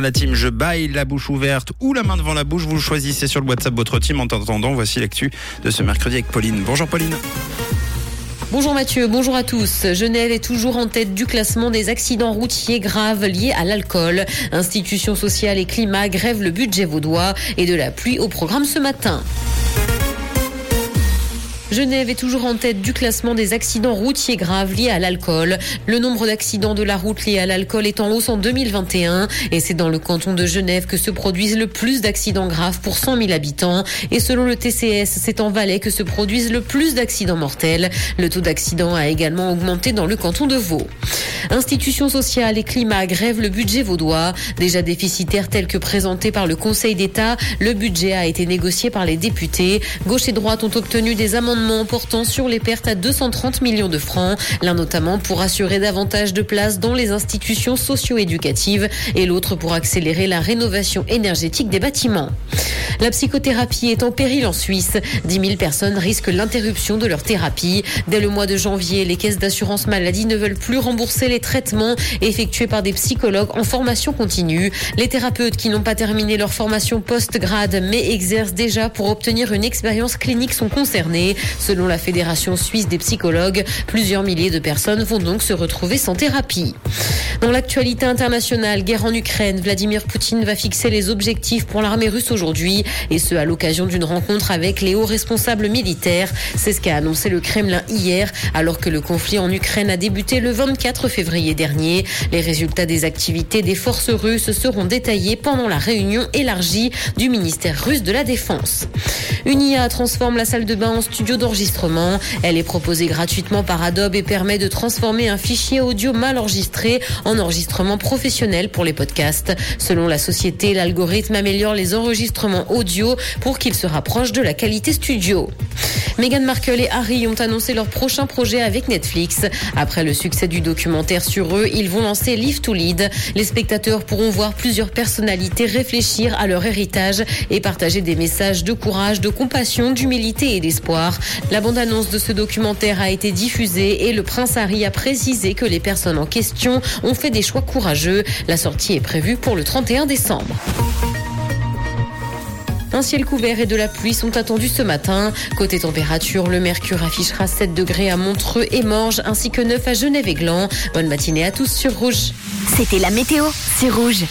La team Je baille la bouche ouverte ou la main devant la bouche, vous choisissez sur le WhatsApp votre team. En attendant, voici l'actu de ce mercredi avec Pauline. Bonjour Pauline. Bonjour Mathieu, bonjour à tous. Genève est toujours en tête du classement des accidents routiers graves liés à l'alcool. Institutions sociales et climat grèvent le budget vaudois et de la pluie au programme ce matin. Genève est toujours en tête du classement des accidents routiers graves liés à l'alcool. Le nombre d'accidents de la route liés à l'alcool est en hausse en 2021 et c'est dans le canton de Genève que se produisent le plus d'accidents graves pour 100 000 habitants. Et selon le TCS, c'est en Valais que se produisent le plus d'accidents mortels. Le taux d'accident a également augmenté dans le canton de Vaud. Institutions sociales et climat grèvent le budget vaudois. Déjà déficitaire tel que présenté par le Conseil d'État, le budget a été négocié par les députés. Gauche et droite ont obtenu des amendements portant sur les pertes à 230 millions de francs, l'un notamment pour assurer davantage de places dans les institutions socio-éducatives et l'autre pour accélérer la rénovation énergétique des bâtiments. La psychothérapie est en péril en Suisse. 10 000 personnes risquent l'interruption de leur thérapie. Dès le mois de janvier, les caisses d'assurance maladie ne veulent plus rembourser les traitements effectués par des psychologues en formation continue. Les thérapeutes qui n'ont pas terminé leur formation post-grade mais exercent déjà pour obtenir une expérience clinique sont concernés. Selon la Fédération suisse des psychologues, plusieurs milliers de personnes vont donc se retrouver sans thérapie. Dans l'actualité internationale, guerre en Ukraine, Vladimir Poutine va fixer les objectifs pour l'armée russe aujourd'hui, et ce à l'occasion d'une rencontre avec les hauts responsables militaires. C'est ce qu'a annoncé le Kremlin hier, alors que le conflit en Ukraine a débuté le 24 février dernier. Les résultats des activités des forces russes seront détaillés pendant la réunion élargie du ministère russe de la Défense. Une IA transforme la salle de bain en studio d'enregistrement. Elle est proposée gratuitement par Adobe et permet de transformer un fichier audio mal enregistré en enregistrement professionnel pour les podcasts. Selon la société, l'algorithme améliore les enregistrements audio pour qu'ils se rapprochent de la qualité studio. Meghan Markle et Harry ont annoncé leur prochain projet avec Netflix. Après le succès du documentaire sur eux, ils vont lancer Live to Lead. Les spectateurs pourront voir plusieurs personnalités réfléchir à leur héritage et partager des messages de courage, de compassion, d'humilité et d'espoir. La bande-annonce de ce documentaire a été diffusée et le prince Harry a précisé que les personnes en question ont fait des choix courageux. La sortie est prévue pour le 31 décembre. Un ciel couvert et de la pluie sont attendus ce matin. Côté température, le mercure affichera 7 degrés à Montreux et Morges ainsi que 9 à Genève et Gland. Bonne matinée à tous sur Rouge. C'était la météo, c'est Rouge.